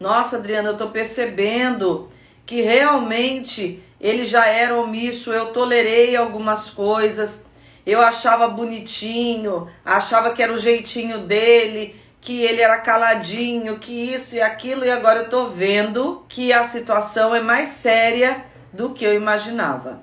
Nossa, Adriana, eu tô percebendo que realmente ele já era omisso, eu tolerei algumas coisas, eu achava bonitinho, achava que era o jeitinho dele, que ele era caladinho, que isso e aquilo, e agora eu tô vendo que a situação é mais séria do que eu imaginava.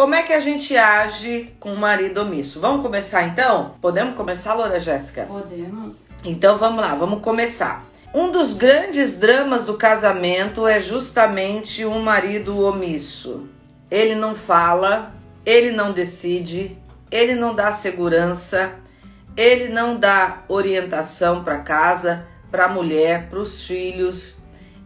Como é que a gente age com o marido omisso? Vamos começar então? Podemos começar, Loura Jéssica? Podemos. Então vamos lá, vamos começar. Um dos grandes dramas do casamento é justamente um marido omisso. Ele não fala, ele não decide, ele não dá segurança, ele não dá orientação para casa, para a mulher, para os filhos,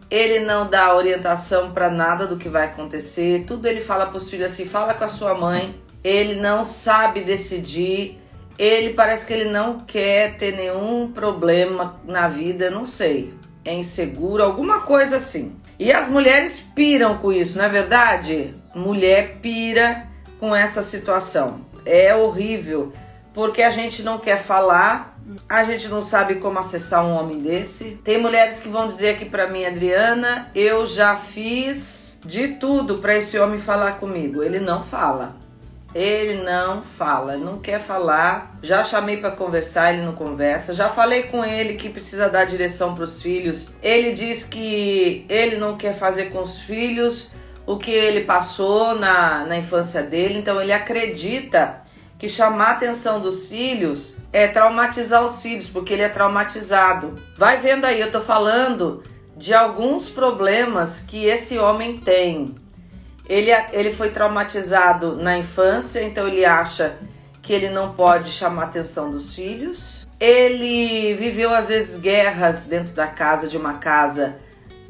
ele não dá orientação para nada do que vai acontecer. Tudo ele fala para os filhos assim: fala com a sua mãe. Ele não sabe decidir. Ele parece que ele não quer ter nenhum problema na vida, não sei. É inseguro, alguma coisa assim. E as mulheres piram com isso, não é verdade? Mulher pira com essa situação. É horrível, porque a gente não quer falar a gente não sabe como acessar um homem desse. Tem mulheres que vão dizer aqui para mim, Adriana, eu já fiz de tudo para esse homem falar comigo. Ele não fala. Ele não fala, não quer falar. Já chamei para conversar, ele não conversa. Já falei com ele que precisa dar direção para os filhos. Ele diz que ele não quer fazer com os filhos o que ele passou na, na infância dele. Então ele acredita que chamar a atenção dos filhos é traumatizar os filhos, porque ele é traumatizado. Vai vendo aí, eu tô falando de alguns problemas que esse homem tem. Ele, ele foi traumatizado na infância, então ele acha que ele não pode chamar a atenção dos filhos. Ele viveu às vezes guerras dentro da casa de uma casa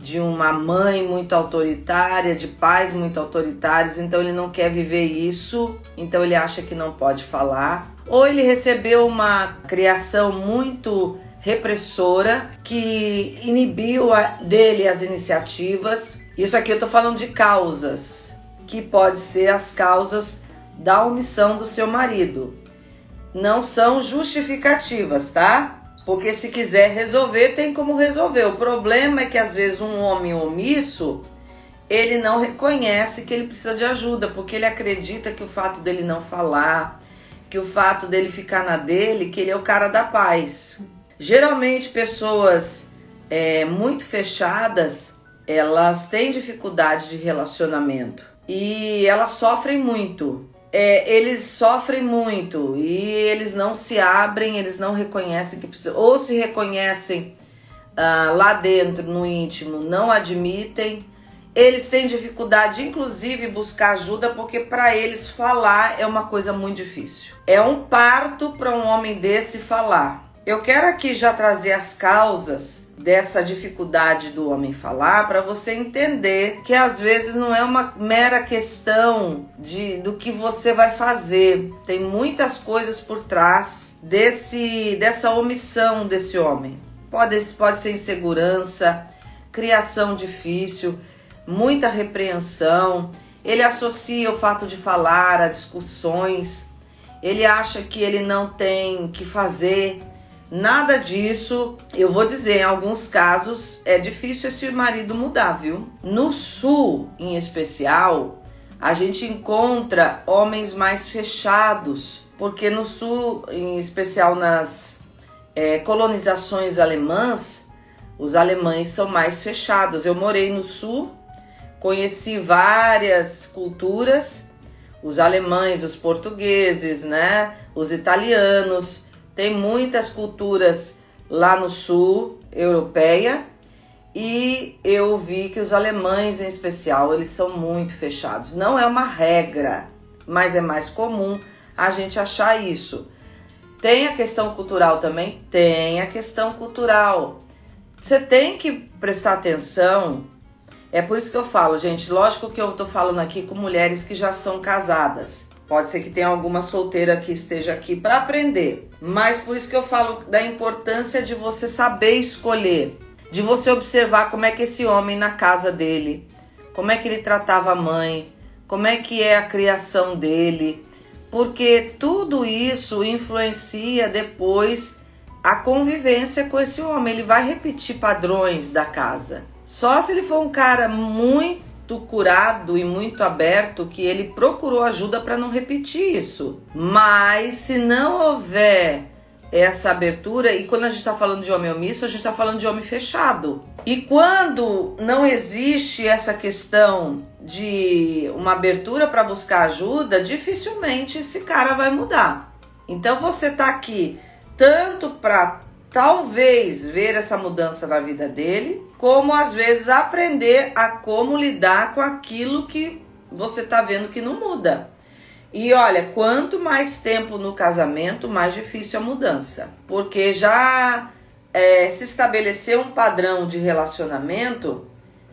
de uma mãe muito autoritária, de pais muito autoritários, então ele não quer viver isso, então ele acha que não pode falar. Ou ele recebeu uma criação muito repressora que inibiu dele as iniciativas. Isso aqui eu tô falando de causas, que pode ser as causas da omissão do seu marido. Não são justificativas, tá? Porque se quiser resolver, tem como resolver. O problema é que às vezes um homem omisso, ele não reconhece que ele precisa de ajuda, porque ele acredita que o fato dele não falar, que o fato dele ficar na dele, que ele é o cara da paz. Geralmente pessoas é, muito fechadas, elas têm dificuldade de relacionamento e elas sofrem muito é, eles sofrem muito e eles não se abrem, eles não reconhecem que precisam, ou se reconhecem ah, lá dentro, no íntimo, não admitem. Eles têm dificuldade, inclusive, buscar ajuda, porque para eles falar é uma coisa muito difícil. É um parto para um homem desse falar. Eu quero aqui já trazer as causas dessa dificuldade do homem falar para você entender que às vezes não é uma mera questão de do que você vai fazer. Tem muitas coisas por trás desse dessa omissão desse homem. Pode, pode ser insegurança, criação difícil, muita repreensão. Ele associa o fato de falar a discussões. Ele acha que ele não tem que fazer Nada disso, eu vou dizer, em alguns casos é difícil esse marido mudar, viu? No sul, em especial, a gente encontra homens mais fechados, porque no sul, em especial nas é, colonizações alemãs, os alemães são mais fechados. Eu morei no sul, conheci várias culturas, os alemães, os portugueses, né, os italianos tem muitas culturas lá no sul, europeia, e eu vi que os alemães em especial, eles são muito fechados. Não é uma regra, mas é mais comum a gente achar isso. Tem a questão cultural também? Tem a questão cultural. Você tem que prestar atenção. É por isso que eu falo, gente. Lógico que eu tô falando aqui com mulheres que já são casadas. Pode ser que tenha alguma solteira que esteja aqui para aprender, mas por isso que eu falo da importância de você saber escolher, de você observar como é que esse homem na casa dele, como é que ele tratava a mãe, como é que é a criação dele, porque tudo isso influencia depois a convivência com esse homem. Ele vai repetir padrões da casa. Só se ele for um cara muito curado e muito aberto que ele procurou ajuda para não repetir isso. Mas se não houver essa abertura, e quando a gente está falando de homem omisso, a gente está falando de homem fechado. E quando não existe essa questão de uma abertura para buscar ajuda, dificilmente esse cara vai mudar. Então você está aqui tanto para talvez ver essa mudança na vida dele, como às vezes aprender a como lidar com aquilo que você está vendo que não muda. E olha, quanto mais tempo no casamento, mais difícil a mudança, porque já é, se estabeleceu um padrão de relacionamento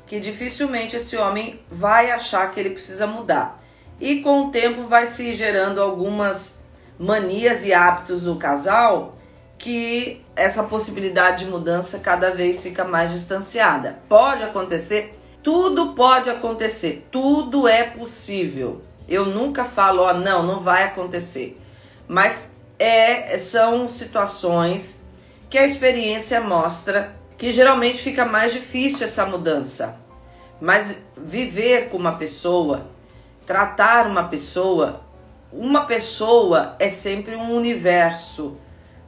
que dificilmente esse homem vai achar que ele precisa mudar. E com o tempo vai se gerando algumas manias e hábitos do casal que essa possibilidade de mudança cada vez fica mais distanciada. Pode acontecer, tudo pode acontecer, tudo é possível. Eu nunca falo, ó, não, não vai acontecer. Mas é, são situações que a experiência mostra que geralmente fica mais difícil essa mudança. Mas viver com uma pessoa, tratar uma pessoa, uma pessoa é sempre um universo,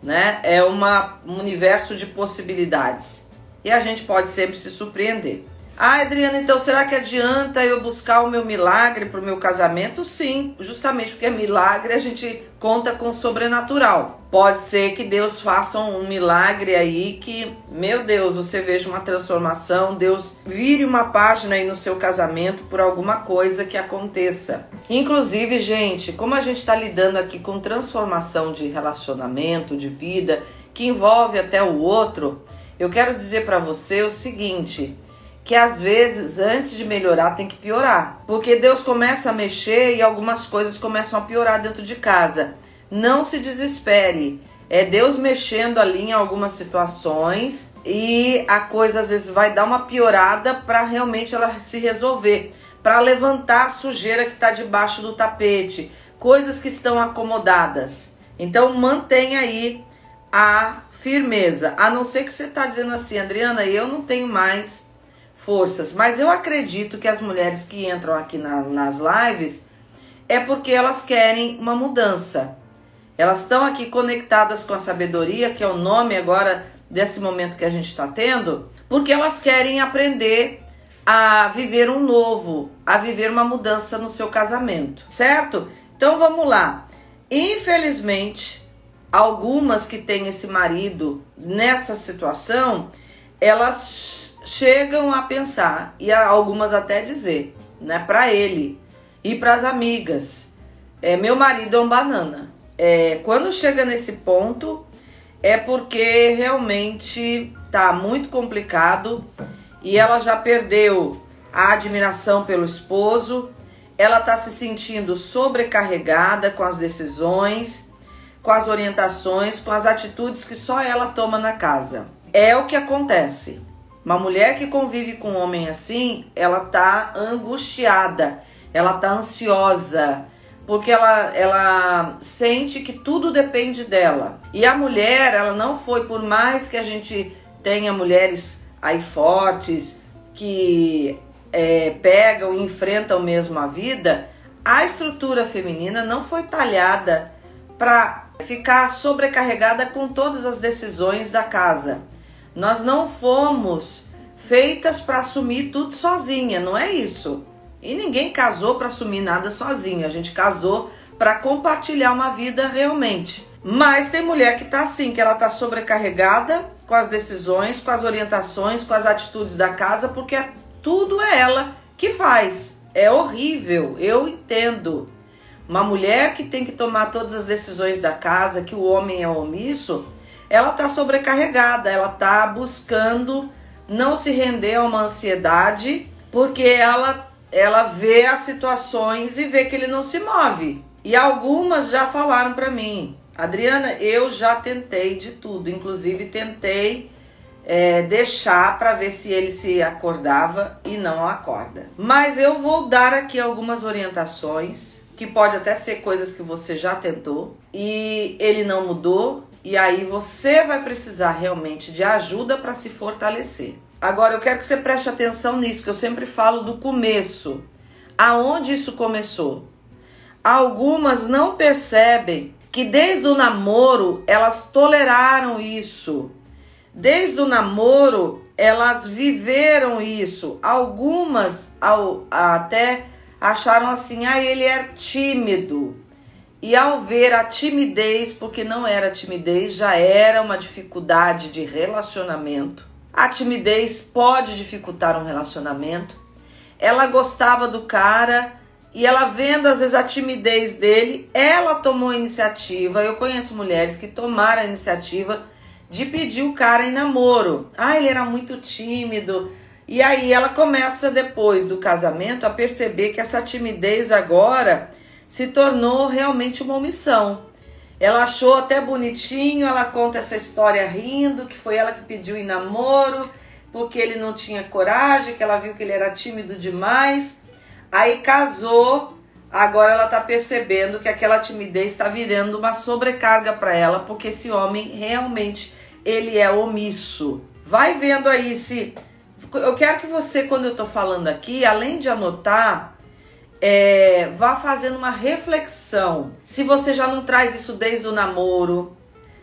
né? É uma, um universo de possibilidades. E a gente pode sempre se surpreender. Ah, Adriana, então será que adianta eu buscar o meu milagre para o meu casamento? Sim, justamente porque é milagre a gente conta com o sobrenatural. Pode ser que Deus faça um milagre aí que, meu Deus, você veja uma transformação, Deus vire uma página aí no seu casamento por alguma coisa que aconteça. Inclusive, gente, como a gente está lidando aqui com transformação de relacionamento, de vida, que envolve até o outro, eu quero dizer para você o seguinte que às vezes antes de melhorar tem que piorar, porque Deus começa a mexer e algumas coisas começam a piorar dentro de casa. Não se desespere. É Deus mexendo ali em algumas situações e a coisa às vezes vai dar uma piorada para realmente ela se resolver, para levantar a sujeira que está debaixo do tapete, coisas que estão acomodadas. Então mantenha aí a firmeza, a não ser que você está dizendo assim, Adriana, eu não tenho mais forças. Mas eu acredito que as mulheres que entram aqui na, nas lives é porque elas querem uma mudança. Elas estão aqui conectadas com a sabedoria, que é o nome agora desse momento que a gente está tendo, porque elas querem aprender a viver um novo, a viver uma mudança no seu casamento, certo? Então vamos lá. Infelizmente, algumas que têm esse marido nessa situação, elas chegam a pensar e algumas até dizer, né, para ele e para as amigas, é, meu marido é um banana. É, quando chega nesse ponto é porque realmente tá muito complicado e ela já perdeu a admiração pelo esposo, ela tá se sentindo sobrecarregada com as decisões, com as orientações, com as atitudes que só ela toma na casa. É o que acontece. Uma mulher que convive com um homem assim, ela tá angustiada, ela tá ansiosa, porque ela, ela sente que tudo depende dela. E a mulher, ela não foi, por mais que a gente tenha mulheres aí fortes, que é, pegam e enfrentam mesmo a vida, a estrutura feminina não foi talhada para ficar sobrecarregada com todas as decisões da casa. Nós não fomos feitas para assumir tudo sozinha, não é isso. E ninguém casou para assumir nada sozinha. A gente casou para compartilhar uma vida realmente. Mas tem mulher que tá assim, que ela tá sobrecarregada com as decisões, com as orientações, com as atitudes da casa, porque tudo é ela que faz. É horrível, eu entendo. Uma mulher que tem que tomar todas as decisões da casa, que o homem é omisso, ela está sobrecarregada, ela está buscando não se render a uma ansiedade, porque ela ela vê as situações e vê que ele não se move. E algumas já falaram para mim, Adriana, eu já tentei de tudo, inclusive tentei é, deixar para ver se ele se acordava e não acorda. Mas eu vou dar aqui algumas orientações que pode até ser coisas que você já tentou e ele não mudou e aí você vai precisar realmente de ajuda para se fortalecer. Agora eu quero que você preste atenção nisso que eu sempre falo do começo. Aonde isso começou? Algumas não percebem que desde o namoro elas toleraram isso Desde o namoro, elas viveram isso. Algumas ao, até acharam assim: ah, ele é tímido. E ao ver a timidez, porque não era timidez, já era uma dificuldade de relacionamento. A timidez pode dificultar um relacionamento. Ela gostava do cara e ela vendo às vezes a timidez dele, ela tomou a iniciativa. Eu conheço mulheres que tomaram a iniciativa de pedir o cara em namoro. Ah, ele era muito tímido. E aí ela começa depois do casamento a perceber que essa timidez agora se tornou realmente uma omissão. Ela achou até bonitinho, ela conta essa história rindo, que foi ela que pediu em namoro, porque ele não tinha coragem, que ela viu que ele era tímido demais. Aí casou, agora ela tá percebendo que aquela timidez está virando uma sobrecarga para ela, porque esse homem realmente ele é omisso. Vai vendo aí se. Eu quero que você, quando eu estou falando aqui, além de anotar, é, vá fazendo uma reflexão. Se você já não traz isso desde o namoro,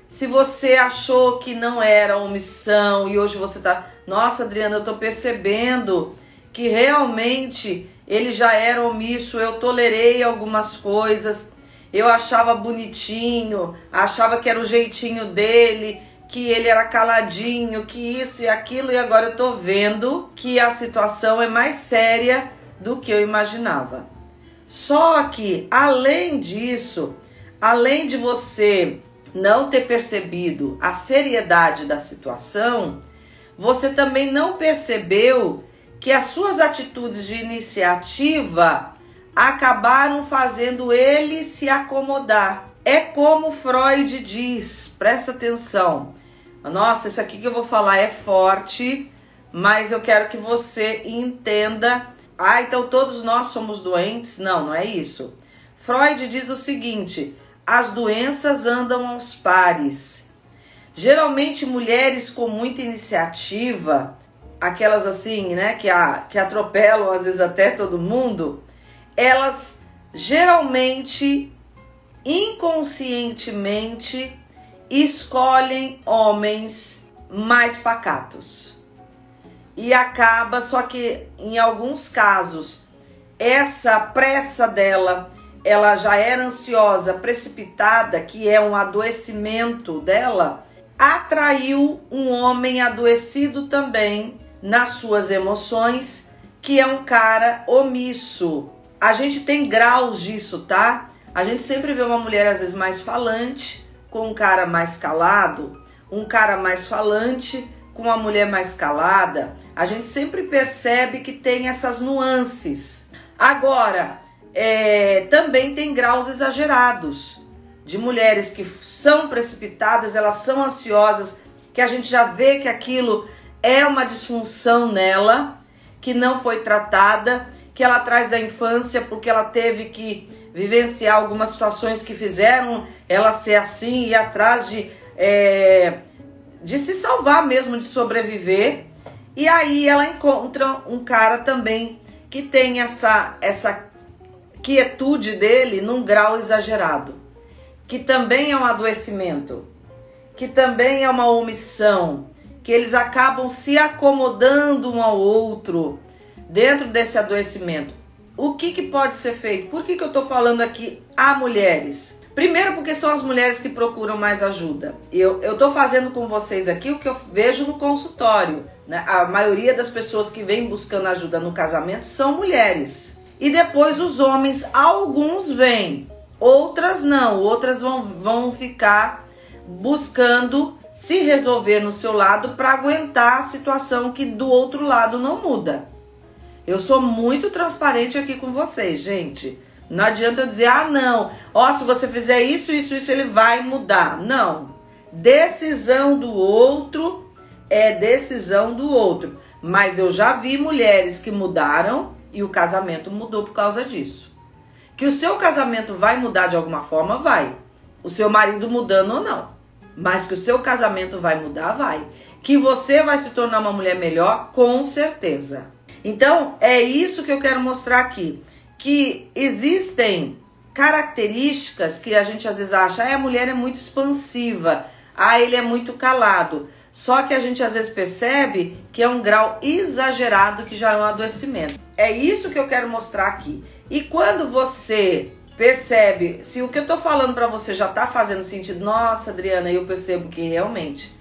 se você achou que não era omissão e hoje você tá, nossa, Adriana, eu tô percebendo que realmente ele já era omisso, eu tolerei algumas coisas, eu achava bonitinho, achava que era o jeitinho dele, que ele era caladinho, que isso e aquilo, e agora eu tô vendo que a situação é mais séria do que eu imaginava. Só que, além disso, além de você não ter percebido a seriedade da situação, você também não percebeu que as suas atitudes de iniciativa acabaram fazendo ele se acomodar. É como Freud diz, presta atenção. Nossa, isso aqui que eu vou falar é forte, mas eu quero que você entenda. Ah, então todos nós somos doentes? Não, não é isso. Freud diz o seguinte: as doenças andam aos pares. Geralmente mulheres com muita iniciativa, aquelas assim, né, que, a, que atropelam às vezes até todo mundo, elas geralmente inconscientemente escolhem homens mais pacatos. E acaba, só que em alguns casos, essa pressa dela, ela já era ansiosa, precipitada, que é um adoecimento dela, atraiu um homem adoecido também nas suas emoções, que é um cara omisso. A gente tem graus disso, tá? A gente sempre vê uma mulher às vezes mais falante, com um cara mais calado, um cara mais falante com uma mulher mais calada, a gente sempre percebe que tem essas nuances. Agora, é, também tem graus exagerados de mulheres que são precipitadas, elas são ansiosas, que a gente já vê que aquilo é uma disfunção nela, que não foi tratada, que ela traz da infância porque ela teve que vivenciar algumas situações que fizeram ela ser assim e atrás de, é, de se salvar mesmo, de sobreviver. E aí ela encontra um cara também que tem essa, essa quietude dele num grau exagerado, que também é um adoecimento, que também é uma omissão, que eles acabam se acomodando um ao outro dentro desse adoecimento. O que, que pode ser feito? Por que, que eu estou falando aqui a mulheres? Primeiro, porque são as mulheres que procuram mais ajuda. Eu estou fazendo com vocês aqui o que eu vejo no consultório. Né? A maioria das pessoas que vêm buscando ajuda no casamento são mulheres. E depois os homens, alguns vêm, outras não, outras vão, vão ficar buscando se resolver no seu lado para aguentar a situação que do outro lado não muda. Eu sou muito transparente aqui com vocês, gente. Não adianta eu dizer, ah, não, ó, se você fizer isso, isso, isso, ele vai mudar. Não. Decisão do outro é decisão do outro. Mas eu já vi mulheres que mudaram e o casamento mudou por causa disso. Que o seu casamento vai mudar de alguma forma, vai. O seu marido mudando ou não. Mas que o seu casamento vai mudar, vai. Que você vai se tornar uma mulher melhor, com certeza. Então, é isso que eu quero mostrar aqui. Que existem características que a gente às vezes acha, ah, a mulher é muito expansiva, ah, ele é muito calado. Só que a gente às vezes percebe que é um grau exagerado que já é um adoecimento. É isso que eu quero mostrar aqui. E quando você percebe, se o que eu tô falando para você já tá fazendo sentido, nossa, Adriana, eu percebo que realmente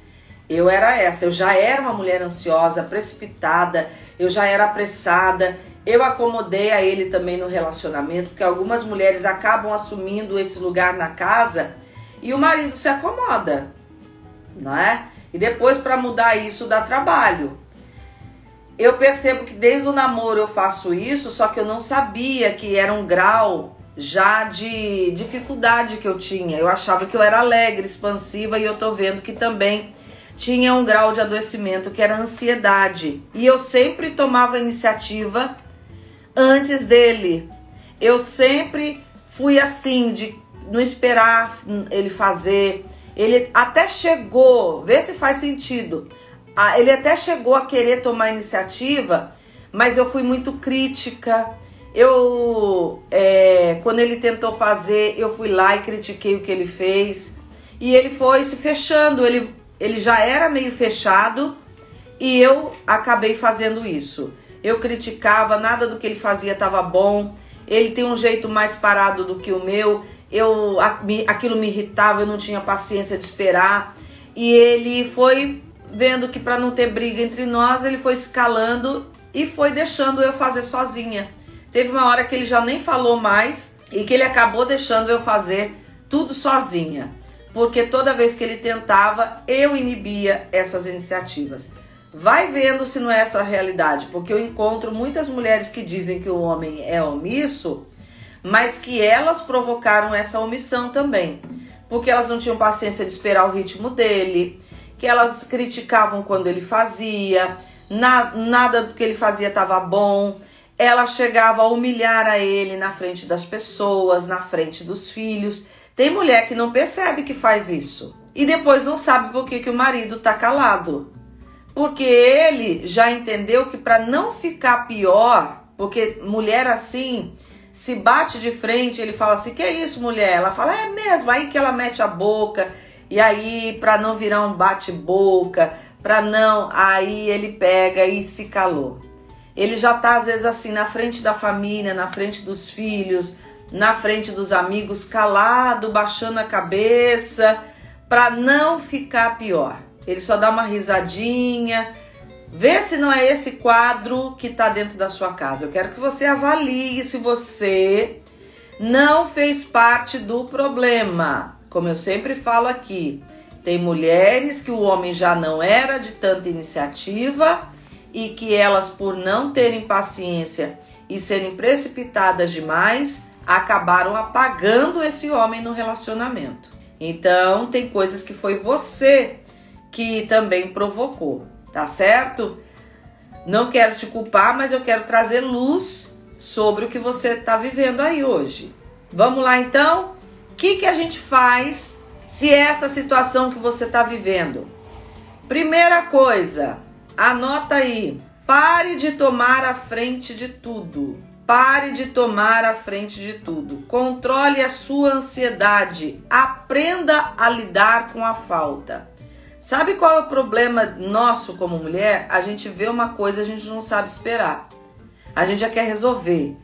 eu era essa, eu já era uma mulher ansiosa, precipitada, eu já era apressada, eu acomodei a ele também no relacionamento, porque algumas mulheres acabam assumindo esse lugar na casa e o marido se acomoda, não é? E depois para mudar isso dá trabalho. Eu percebo que desde o namoro eu faço isso, só que eu não sabia que era um grau já de dificuldade que eu tinha. Eu achava que eu era alegre, expansiva e eu tô vendo que também tinha um grau de adoecimento que era ansiedade. E eu sempre tomava iniciativa antes dele. Eu sempre fui assim de não esperar ele fazer, ele até chegou, vê se faz sentido. Ele até chegou a querer tomar iniciativa, mas eu fui muito crítica. Eu, é, quando ele tentou fazer, eu fui lá e critiquei o que ele fez. E ele foi se fechando. Ele, ele já era meio fechado e eu acabei fazendo isso. Eu criticava, nada do que ele fazia estava bom. Ele tem um jeito mais parado do que o meu eu aquilo me irritava, eu não tinha paciência de esperar. E ele foi vendo que para não ter briga entre nós, ele foi escalando e foi deixando eu fazer sozinha. Teve uma hora que ele já nem falou mais e que ele acabou deixando eu fazer tudo sozinha. Porque toda vez que ele tentava, eu inibia essas iniciativas. Vai vendo se não é essa a realidade, porque eu encontro muitas mulheres que dizem que o homem é omisso mas que elas provocaram essa omissão também, porque elas não tinham paciência de esperar o ritmo dele, que elas criticavam quando ele fazia, na, nada do que ele fazia estava bom. Ela chegava a humilhar a ele na frente das pessoas, na frente dos filhos. Tem mulher que não percebe que faz isso e depois não sabe por que, que o marido tá calado. Porque ele já entendeu que para não ficar pior, porque mulher assim se bate de frente, ele fala assim: "Que é isso, mulher?". Ela fala: "É mesmo". Aí que ela mete a boca e aí para não virar um bate-boca, para não, aí ele pega e se calou. Ele já tá às vezes assim na frente da família, na frente dos filhos, na frente dos amigos, calado, baixando a cabeça, para não ficar pior. Ele só dá uma risadinha, Vê se não é esse quadro que está dentro da sua casa. Eu quero que você avalie se você não fez parte do problema. Como eu sempre falo aqui, tem mulheres que o homem já não era de tanta iniciativa e que elas, por não terem paciência e serem precipitadas demais, acabaram apagando esse homem no relacionamento. Então, tem coisas que foi você que também provocou tá certo? Não quero te culpar, mas eu quero trazer luz sobre o que você está vivendo aí hoje. Vamos lá então? O que, que a gente faz se é essa situação que você está vivendo? Primeira coisa, anota aí. Pare de tomar a frente de tudo. Pare de tomar a frente de tudo. Controle a sua ansiedade. Aprenda a lidar com a falta. Sabe qual é o problema nosso como mulher? A gente vê uma coisa, a gente não sabe esperar. A gente já quer resolver.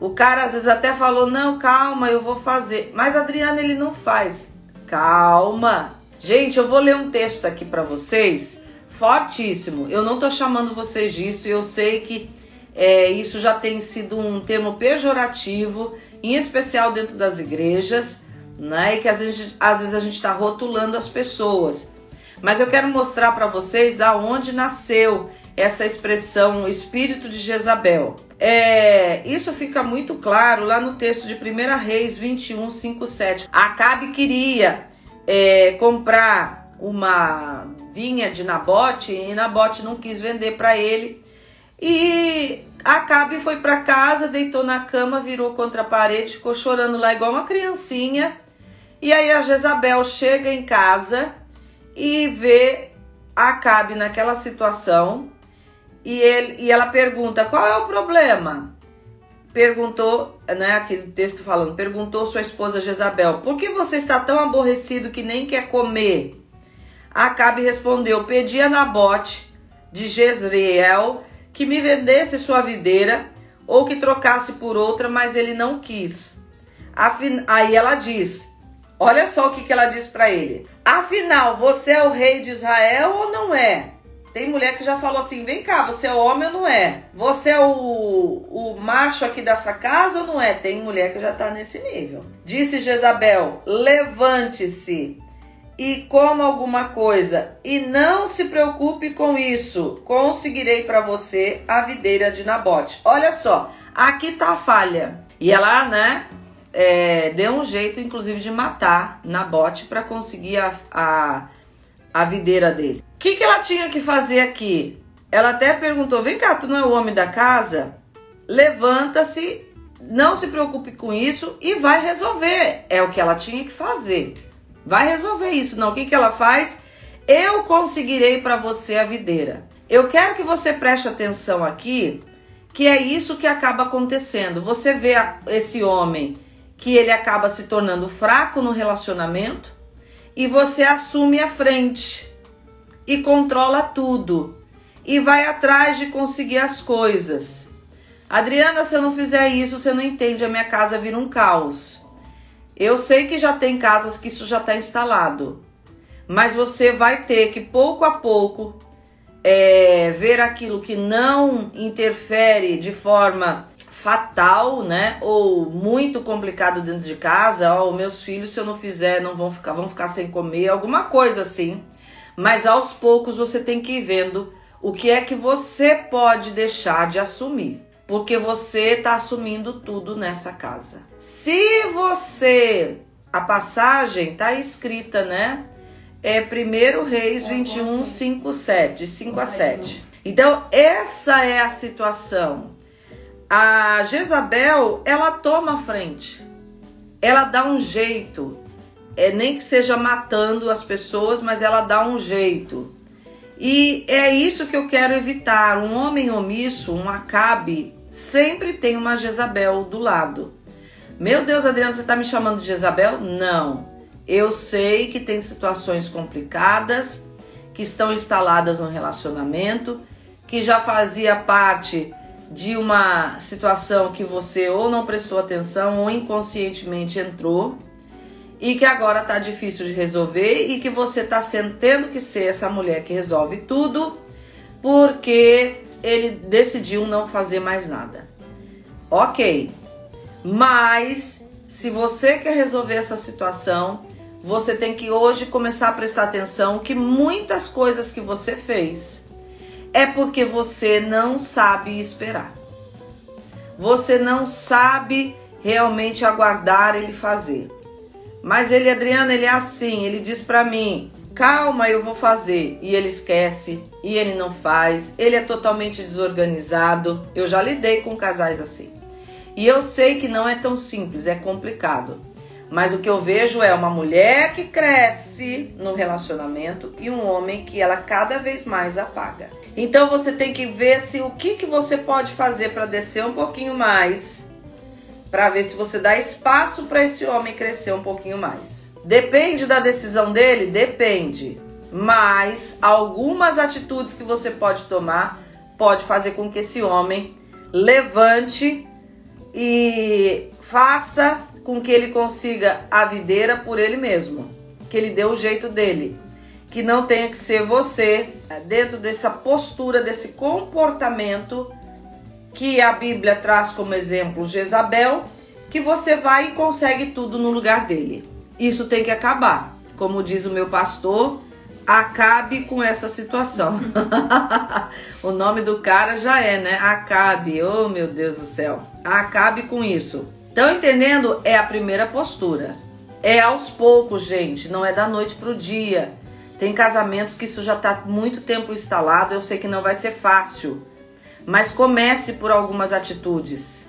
O cara às vezes até falou: "Não, calma, eu vou fazer". Mas Adriana ele não faz. Calma. Gente, eu vou ler um texto aqui para vocês, fortíssimo. Eu não tô chamando vocês disso, eu sei que é, isso já tem sido um termo pejorativo, em especial dentro das igrejas, né? E que às vezes, às vezes a gente está rotulando as pessoas. Mas eu quero mostrar para vocês aonde nasceu essa expressão espírito de Jezabel. É, isso fica muito claro lá no texto de 1 Reis 21, 5, 7. Acabe queria é, comprar uma vinha de Nabote e Nabote não quis vender para ele. E Acabe foi para casa, deitou na cama, virou contra a parede, ficou chorando lá igual uma criancinha. E aí a Jezabel chega em casa e vê Acabe naquela situação e, ele, e ela pergunta: qual é o problema? Perguntou, né, aquele texto falando, perguntou sua esposa Jezabel: por que você está tão aborrecido que nem quer comer? Acabe respondeu: pedi a Nabote de Jezreel que me vendesse sua videira ou que trocasse por outra, mas ele não quis. Aí ela diz: olha só o que, que ela diz para ele. Afinal, você é o rei de Israel ou não é? Tem mulher que já falou assim: vem cá, você é homem ou não é? Você é o, o macho aqui dessa casa ou não é? Tem mulher que já tá nesse nível. Disse Jezabel: levante-se e coma alguma coisa, e não se preocupe com isso. Conseguirei para você a videira de Nabote. Olha só, aqui tá a falha. E ela, né, é, deu um jeito, inclusive, de matar Nabote para conseguir a, a, a videira dele. O que, que ela tinha que fazer aqui? Ela até perguntou: vem cá, tu não é o homem da casa? Levanta-se, não se preocupe com isso e vai resolver. É o que ela tinha que fazer. Vai resolver isso. Não, o que, que ela faz? Eu conseguirei para você a videira. Eu quero que você preste atenção aqui, que é isso que acaba acontecendo. Você vê esse homem que ele acaba se tornando fraco no relacionamento e você assume a frente e controla tudo e vai atrás de conseguir as coisas. Adriana, se eu não fizer isso, você não entende, a minha casa vira um caos. Eu sei que já tem casas que isso já está instalado, mas você vai ter que pouco a pouco é, ver aquilo que não interfere de forma fatal, né? Ou muito complicado dentro de casa. Ó, oh, meus filhos, se eu não fizer, não vão ficar, vão ficar sem comer, alguma coisa assim mas aos poucos você tem que ir vendo o que é que você pode deixar de assumir, porque você está assumindo tudo nessa casa. Se você, a passagem está escrita, né? É 1 Reis 21, 5, 7, 5 a 7. Então, essa é a situação. A Jezabel, ela toma a frente. Ela dá um jeito é nem que seja matando as pessoas, mas ela dá um jeito. E é isso que eu quero evitar. Um homem omisso, um acabe, sempre tem uma Jezabel do lado. Meu Deus, Adriano, você está me chamando de Jezabel? Não. Eu sei que tem situações complicadas que estão instaladas no relacionamento, que já fazia parte de uma situação que você ou não prestou atenção ou inconscientemente entrou e que agora tá difícil de resolver e que você tá sendo tendo que ser essa mulher que resolve tudo porque ele decidiu não fazer mais nada. OK. Mas se você quer resolver essa situação, você tem que hoje começar a prestar atenção que muitas coisas que você fez é porque você não sabe esperar. Você não sabe realmente aguardar ele fazer. Mas ele, Adriano, ele é assim, ele diz para mim: "Calma, eu vou fazer". E ele esquece, e ele não faz. Ele é totalmente desorganizado. Eu já lidei com casais assim. E eu sei que não é tão simples, é complicado. Mas o que eu vejo é uma mulher que cresce no relacionamento e um homem que ela cada vez mais apaga. Então você tem que ver se o que, que você pode fazer para descer um pouquinho mais para ver se você dá espaço para esse homem crescer um pouquinho mais. Depende da decisão dele? Depende. Mas algumas atitudes que você pode tomar pode fazer com que esse homem levante e faça com que ele consiga a videira por ele mesmo, que ele dê o jeito dele, que não tenha que ser você dentro dessa postura, desse comportamento que a Bíblia traz como exemplo Jezabel, que você vai e consegue tudo no lugar dele. Isso tem que acabar. Como diz o meu pastor, acabe com essa situação. o nome do cara já é, né? Acabe. Oh, meu Deus do céu. Acabe com isso. Estão entendendo? É a primeira postura. É aos poucos, gente, não é da noite pro dia. Tem casamentos que isso já está muito tempo instalado, eu sei que não vai ser fácil. Mas comece por algumas atitudes.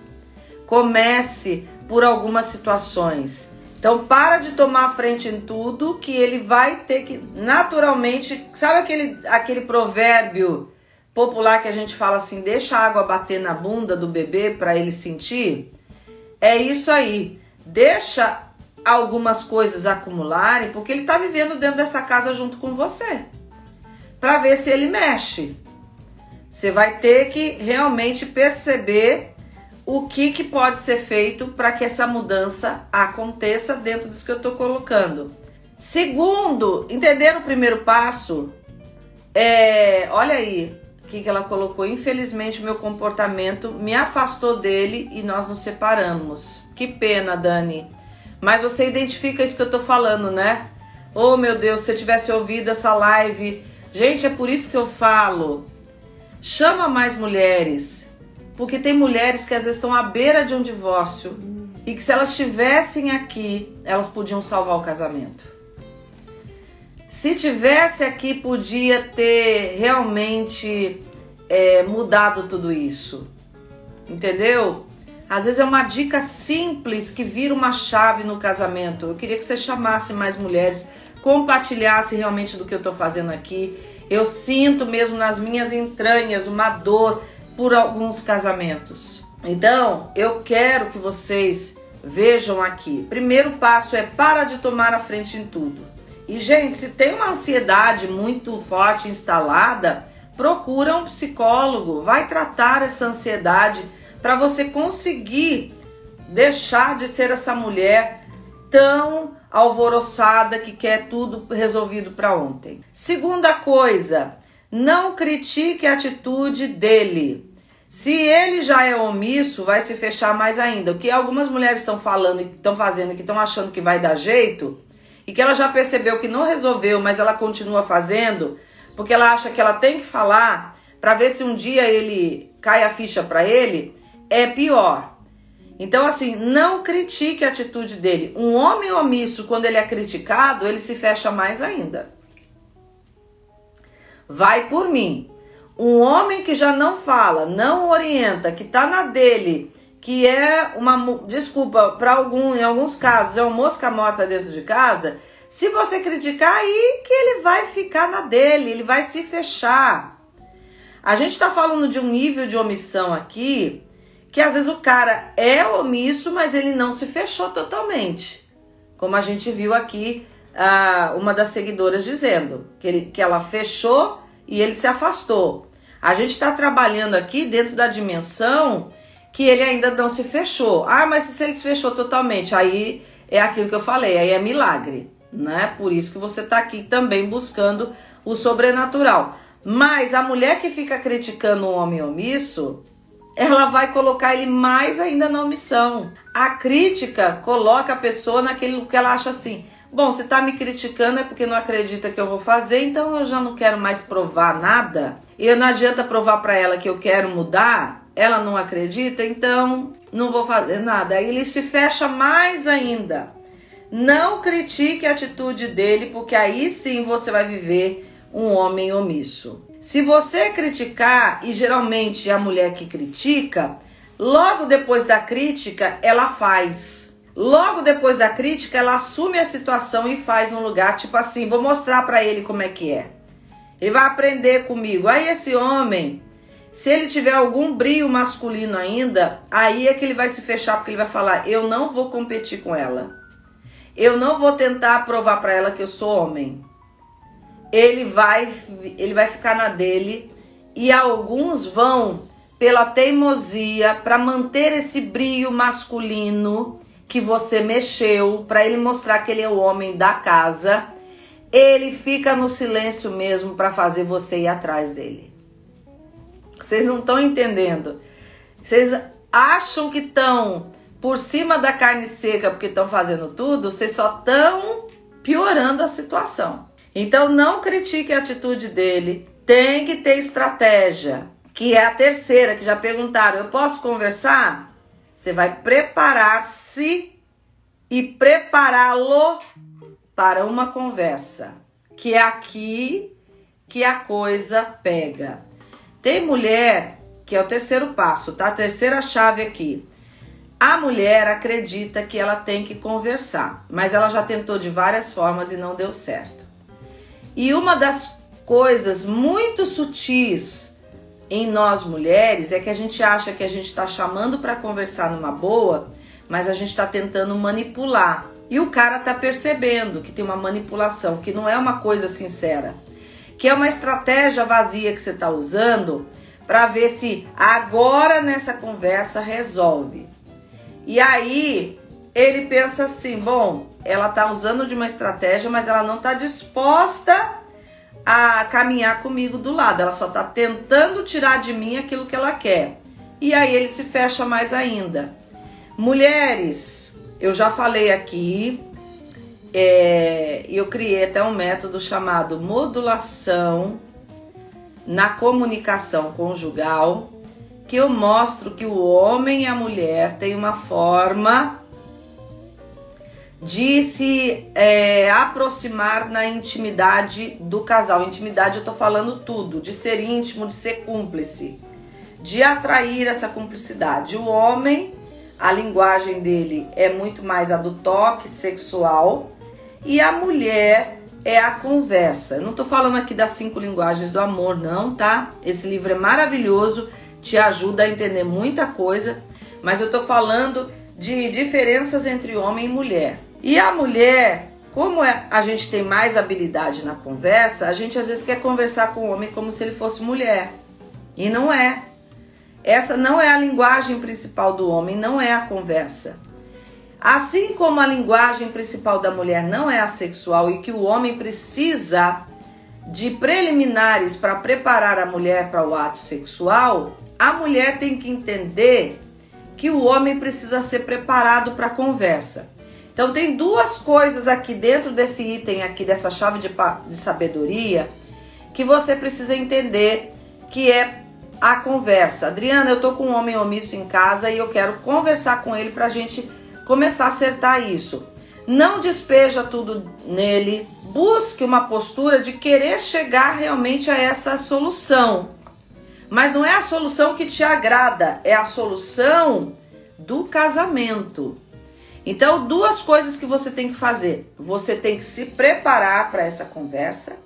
Comece por algumas situações. Então para de tomar frente em tudo que ele vai ter que naturalmente, sabe aquele aquele provérbio popular que a gente fala assim, deixa a água bater na bunda do bebê para ele sentir? É isso aí. Deixa algumas coisas acumularem, porque ele está vivendo dentro dessa casa junto com você. Para ver se ele mexe. Você vai ter que realmente perceber o que, que pode ser feito para que essa mudança aconteça dentro dos que eu estou colocando. Segundo, entender o primeiro passo. É, olha aí o que, que ela colocou. Infelizmente, meu comportamento me afastou dele e nós nos separamos. Que pena, Dani. Mas você identifica isso que eu tô falando, né? Oh meu Deus, se eu tivesse ouvido essa live. Gente, é por isso que eu falo. Chama mais mulheres. Porque tem mulheres que às vezes estão à beira de um divórcio. E que se elas estivessem aqui, elas podiam salvar o casamento. Se tivesse aqui, podia ter realmente é, mudado tudo isso. Entendeu? Às vezes é uma dica simples que vira uma chave no casamento. Eu queria que você chamasse mais mulheres, compartilhasse realmente do que eu estou fazendo aqui. Eu sinto mesmo nas minhas entranhas uma dor por alguns casamentos. Então, eu quero que vocês vejam aqui. Primeiro passo é para de tomar a frente em tudo. E gente, se tem uma ansiedade muito forte instalada, procura um psicólogo, vai tratar essa ansiedade para você conseguir deixar de ser essa mulher tão alvoroçada que quer tudo resolvido para ontem. Segunda coisa, não critique a atitude dele. Se ele já é omisso, vai se fechar mais ainda. O que algumas mulheres estão falando e estão fazendo, que estão achando que vai dar jeito, e que ela já percebeu que não resolveu, mas ela continua fazendo, porque ela acha que ela tem que falar para ver se um dia ele cai a ficha para ele, é pior. Então, assim, não critique a atitude dele. Um homem omisso, quando ele é criticado, ele se fecha mais ainda. Vai por mim. Um homem que já não fala, não orienta, que tá na dele, que é uma. Desculpa, para algum, em alguns casos, é uma mosca morta dentro de casa. Se você criticar, aí que ele vai ficar na dele, ele vai se fechar. A gente está falando de um nível de omissão aqui que às vezes o cara é omisso, mas ele não se fechou totalmente. Como a gente viu aqui, uma das seguidoras dizendo que, ele, que ela fechou e ele se afastou. A gente está trabalhando aqui dentro da dimensão que ele ainda não se fechou. Ah, mas se ele se fechou totalmente, aí é aquilo que eu falei, aí é milagre, né? Por isso que você está aqui também buscando o sobrenatural. Mas a mulher que fica criticando o homem omisso, ela vai colocar ele mais ainda na omissão. A crítica coloca a pessoa naquele que ela acha assim: bom, se tá me criticando é porque não acredita que eu vou fazer, então eu já não quero mais provar nada. E não adianta provar para ela que eu quero mudar, ela não acredita, então não vou fazer nada. Aí ele se fecha mais ainda. Não critique a atitude dele, porque aí sim você vai viver um homem omisso. Se você criticar, e geralmente é a mulher que critica, logo depois da crítica ela faz. Logo depois da crítica ela assume a situação e faz um lugar tipo assim, vou mostrar para ele como é que é. Ele vai aprender comigo. Aí esse homem, se ele tiver algum brilho masculino ainda, aí é que ele vai se fechar porque ele vai falar: "Eu não vou competir com ela. Eu não vou tentar provar para ela que eu sou homem ele vai, ele vai ficar na dele e alguns vão pela teimosia para manter esse brilho masculino que você mexeu para ele mostrar que ele é o homem da casa. Ele fica no silêncio mesmo para fazer você ir atrás dele. Vocês não estão entendendo. Vocês acham que estão por cima da carne seca porque estão fazendo tudo, vocês só estão piorando a situação. Então não critique a atitude dele, tem que ter estratégia. Que é a terceira, que já perguntaram: eu posso conversar? Você vai preparar-se e prepará-lo para uma conversa. que é aqui que a coisa pega. Tem mulher que é o terceiro passo, tá? A terceira chave aqui. A mulher acredita que ela tem que conversar, mas ela já tentou de várias formas e não deu certo. E uma das coisas muito sutis em nós mulheres é que a gente acha que a gente está chamando para conversar numa boa, mas a gente está tentando manipular. E o cara tá percebendo que tem uma manipulação, que não é uma coisa sincera, que é uma estratégia vazia que você está usando para ver se agora nessa conversa resolve. E aí ele pensa assim: bom, ela tá usando de uma estratégia, mas ela não tá disposta a caminhar comigo do lado. Ela só tá tentando tirar de mim aquilo que ela quer. E aí ele se fecha mais ainda. Mulheres, eu já falei aqui, é, eu criei até um método chamado modulação na comunicação conjugal, que eu mostro que o homem e a mulher têm uma forma de se é, aproximar na intimidade do casal. Intimidade, eu tô falando tudo, de ser íntimo, de ser cúmplice, de atrair essa cumplicidade. O homem, a linguagem dele é muito mais a do toque sexual e a mulher é a conversa. Eu não tô falando aqui das cinco linguagens do amor, não, tá? Esse livro é maravilhoso, te ajuda a entender muita coisa, mas eu tô falando de diferenças entre homem e mulher. E a mulher, como é, a gente tem mais habilidade na conversa, a gente às vezes quer conversar com o homem como se ele fosse mulher. E não é. Essa não é a linguagem principal do homem, não é a conversa. Assim como a linguagem principal da mulher não é a sexual e que o homem precisa de preliminares para preparar a mulher para o ato sexual, a mulher tem que entender que o homem precisa ser preparado para a conversa. Então tem duas coisas aqui dentro desse item aqui dessa chave de, de sabedoria que você precisa entender que é a conversa. Adriana, eu tô com um homem omisso em casa e eu quero conversar com ele para a gente começar a acertar isso. Não despeja tudo nele, busque uma postura de querer chegar realmente a essa solução. Mas não é a solução que te agrada, é a solução do casamento. Então, duas coisas que você tem que fazer: você tem que se preparar para essa conversa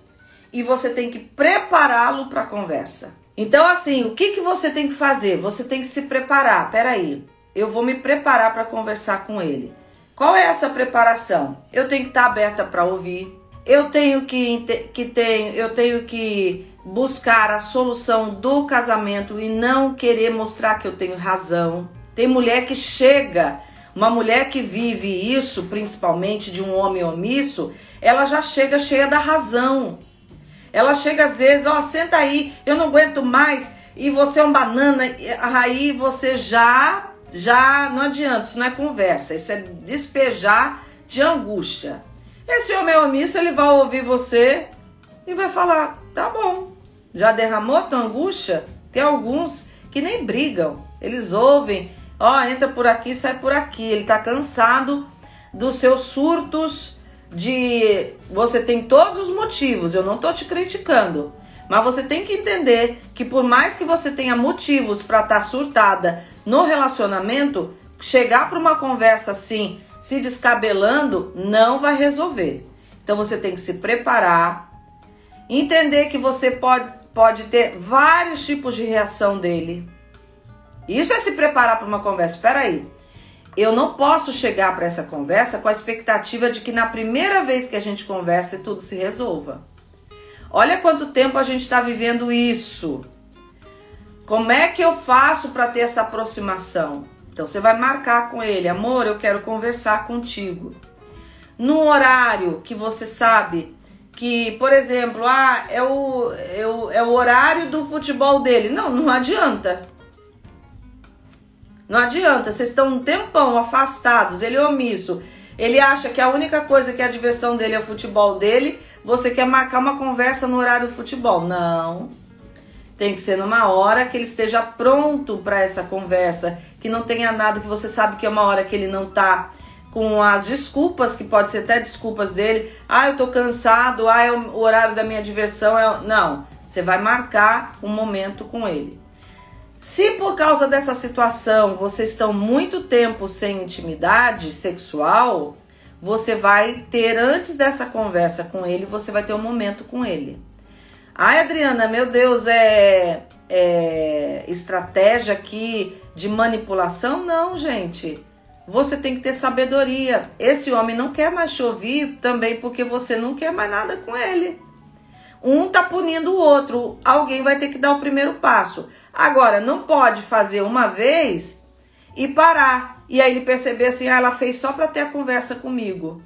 e você tem que prepará-lo para a conversa. Então, assim, o que, que você tem que fazer? Você tem que se preparar. Peraí, eu vou me preparar para conversar com ele. Qual é essa preparação? Eu tenho que estar tá aberta para ouvir. Eu tenho que, que tenho, eu tenho que buscar a solução do casamento e não querer mostrar que eu tenho razão. Tem mulher que chega, uma mulher que vive isso, principalmente de um homem omisso, ela já chega cheia da razão. Ela chega às vezes, ó, oh, senta aí, eu não aguento mais, e você é um banana, aí você já já não adianta, isso não é conversa, isso é despejar de angústia. Esse homem omisso, ele vai ouvir você e vai falar: tá bom, já derramou tua angústia? Tem alguns que nem brigam, eles ouvem, ó, entra por aqui, sai por aqui. Ele tá cansado dos seus surtos de. Você tem todos os motivos, eu não tô te criticando. Mas você tem que entender que por mais que você tenha motivos para estar tá surtada no relacionamento, chegar para uma conversa assim, se descabelando, não vai resolver. Então você tem que se preparar, entender que você pode, pode ter vários tipos de reação dele. Isso é se preparar para uma conversa. Espera aí. Eu não posso chegar para essa conversa com a expectativa de que na primeira vez que a gente conversa tudo se resolva. Olha quanto tempo a gente está vivendo isso. Como é que eu faço para ter essa aproximação? Então você vai marcar com ele, amor, eu quero conversar contigo. Num horário que você sabe que, por exemplo, ah, é o, é o, é o horário do futebol dele. Não, não adianta. Não adianta, vocês estão um tempão afastados, ele é omisso. Ele acha que a única coisa que é a diversão dele é o futebol dele. Você quer marcar uma conversa no horário do futebol? Não. Tem que ser numa hora que ele esteja pronto para essa conversa, que não tenha nada que você sabe que é uma hora que ele não tá com as desculpas, que pode ser até desculpas dele. Ah, eu tô cansado, ah, é o horário da minha diversão. É... Não, você vai marcar um momento com ele. Se por causa dessa situação vocês estão muito tempo sem intimidade sexual, você vai ter antes dessa conversa com ele, você vai ter um momento com ele. Ai, Adriana, meu Deus, é, é estratégia aqui de manipulação? Não, gente você tem que ter sabedoria. Esse homem não quer mais te ouvir também porque você não quer mais nada com ele. Um tá punindo o outro, alguém vai ter que dar o primeiro passo. Agora, não pode fazer uma vez e parar. E aí ele perceber assim, ah, ela fez só para ter a conversa comigo.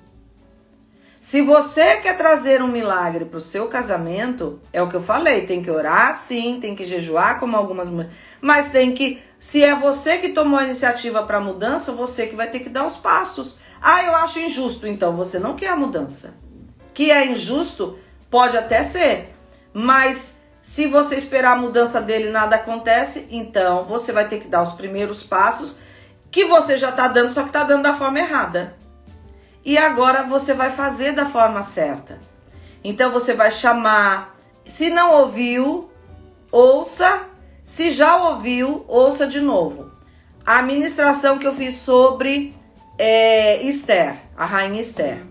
Se você quer trazer um milagre para o seu casamento, é o que eu falei, tem que orar sim, tem que jejuar como algumas mulheres, mas tem que se é você que tomou a iniciativa para a mudança, você que vai ter que dar os passos. Ah, eu acho injusto. Então você não quer a mudança. Que é injusto, pode até ser. Mas se você esperar a mudança dele e nada acontece, então você vai ter que dar os primeiros passos que você já está dando, só que está dando da forma errada. E agora você vai fazer da forma certa. Então você vai chamar. Se não ouviu, ouça se já ouviu, ouça de novo. A ministração que eu fiz sobre é, Esther, a rainha Esther.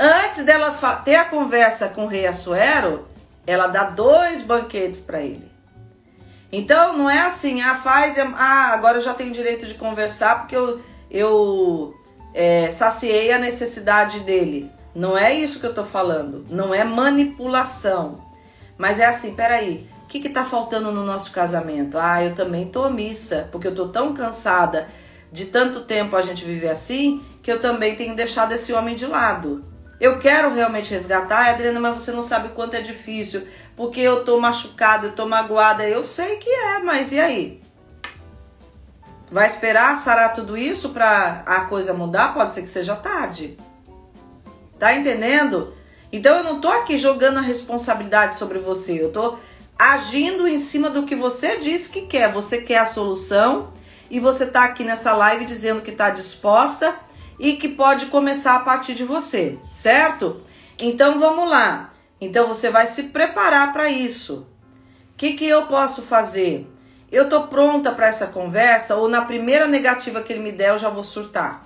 Antes dela ter a conversa com o rei Assuero, ela dá dois banquetes para ele. Então não é assim, ah, faz, ah, agora eu já tenho direito de conversar porque eu, eu é, saciei a necessidade dele. Não é isso que eu tô falando. Não é manipulação. Mas é assim, peraí. O que está faltando no nosso casamento? Ah, eu também tô omissa, porque eu tô tão cansada de tanto tempo a gente viver assim, que eu também tenho deixado esse homem de lado. Eu quero realmente resgatar, Adriana, mas você não sabe quanto é difícil, porque eu tô machucada, eu tô magoada. Eu sei que é, mas e aí? Vai esperar sarar tudo isso para a coisa mudar? Pode ser que seja tarde. Tá entendendo? Então eu não tô aqui jogando a responsabilidade sobre você, eu tô agindo em cima do que você disse que quer. Você quer a solução e você está aqui nessa live dizendo que está disposta e que pode começar a partir de você, certo? Então vamos lá. Então você vai se preparar para isso. O que, que eu posso fazer? Eu tô pronta para essa conversa ou na primeira negativa que ele me der eu já vou surtar.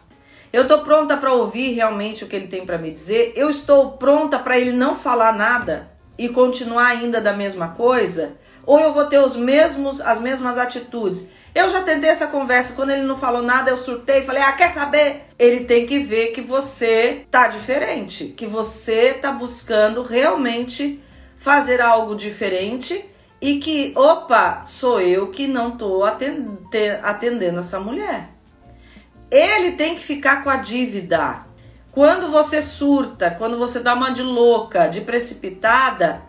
Eu tô pronta para ouvir realmente o que ele tem para me dizer. Eu estou pronta para ele não falar nada e continuar ainda da mesma coisa? Ou eu vou ter os mesmos, as mesmas atitudes? Eu já tentei essa conversa, quando ele não falou nada, eu surtei e falei: "Ah, quer saber?". Ele tem que ver que você tá diferente, que você tá buscando realmente fazer algo diferente e que, opa, sou eu que não tô atendendo essa mulher. Ele tem que ficar com a dívida. Quando você surta, quando você dá uma de louca, de precipitada,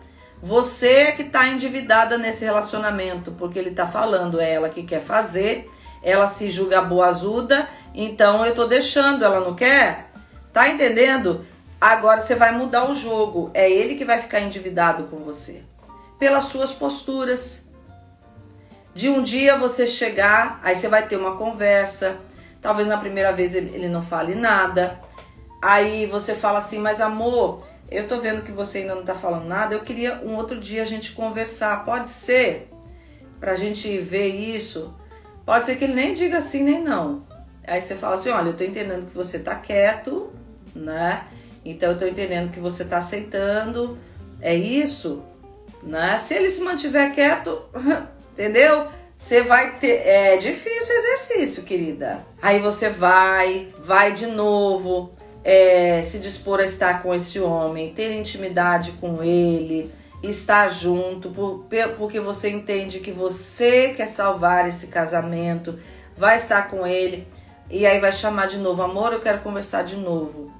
você é que está endividada nesse relacionamento, porque ele está falando, é ela que quer fazer, ela se julga boazuda, então eu tô deixando, ela não quer? Tá entendendo? Agora você vai mudar o jogo, é ele que vai ficar endividado com você, pelas suas posturas. De um dia você chegar, aí você vai ter uma conversa, talvez na primeira vez ele não fale nada, Aí você fala assim, mas amor, eu tô vendo que você ainda não tá falando nada, eu queria um outro dia a gente conversar. Pode ser? Pra gente ver isso. Pode ser que ele nem diga sim nem não. Aí você fala assim, olha, eu tô entendendo que você tá quieto, né? Então eu tô entendendo que você tá aceitando. É isso, né? Se ele se mantiver quieto, entendeu? Você vai ter. É difícil o exercício, querida. Aí você vai, vai de novo é, se dispor a estar com esse homem, ter intimidade com ele, estar junto, por, porque você entende que você quer salvar esse casamento, vai estar com ele e aí vai chamar de novo, amor, eu quero conversar de novo.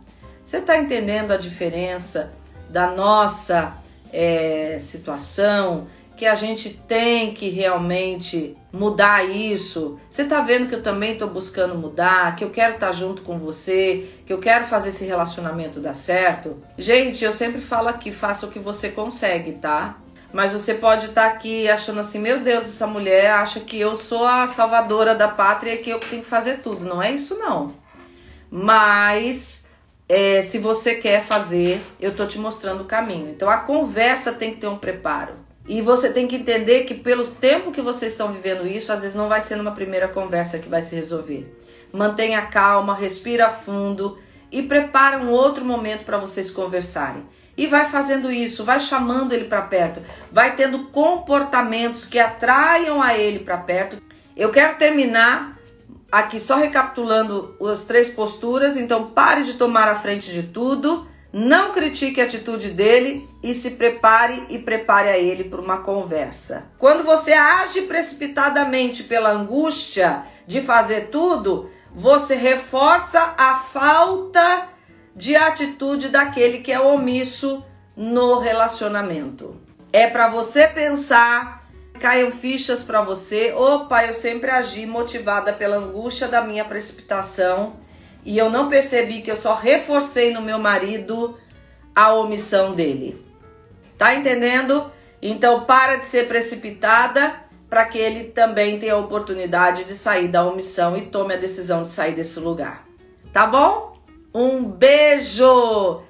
Você está entendendo a diferença da nossa é, situação? que a gente tem que realmente mudar isso. Você tá vendo que eu também tô buscando mudar, que eu quero estar tá junto com você, que eu quero fazer esse relacionamento dar certo? Gente, eu sempre falo aqui, faça o que você consegue, tá? Mas você pode estar tá aqui achando assim, meu Deus, essa mulher acha que eu sou a salvadora da pátria que eu tenho que fazer tudo. Não é isso não. Mas é, se você quer fazer, eu tô te mostrando o caminho. Então a conversa tem que ter um preparo. E você tem que entender que pelo tempo que vocês estão vivendo isso, às vezes não vai ser numa primeira conversa que vai se resolver. Mantenha calma, respira fundo e prepara um outro momento para vocês conversarem. E vai fazendo isso, vai chamando ele para perto, vai tendo comportamentos que atraiam a ele para perto. Eu quero terminar aqui só recapitulando as três posturas, então pare de tomar a frente de tudo, não critique a atitude dele e se prepare e prepare a ele para uma conversa. Quando você age precipitadamente pela angústia de fazer tudo, você reforça a falta de atitude daquele que é omisso no relacionamento. É para você pensar, caiam fichas para você. Opa, eu sempre agi motivada pela angústia da minha precipitação e eu não percebi que eu só reforcei no meu marido a omissão dele. Tá entendendo? Então para de ser precipitada para que ele também tenha a oportunidade de sair da omissão e tome a decisão de sair desse lugar. Tá bom? Um beijo!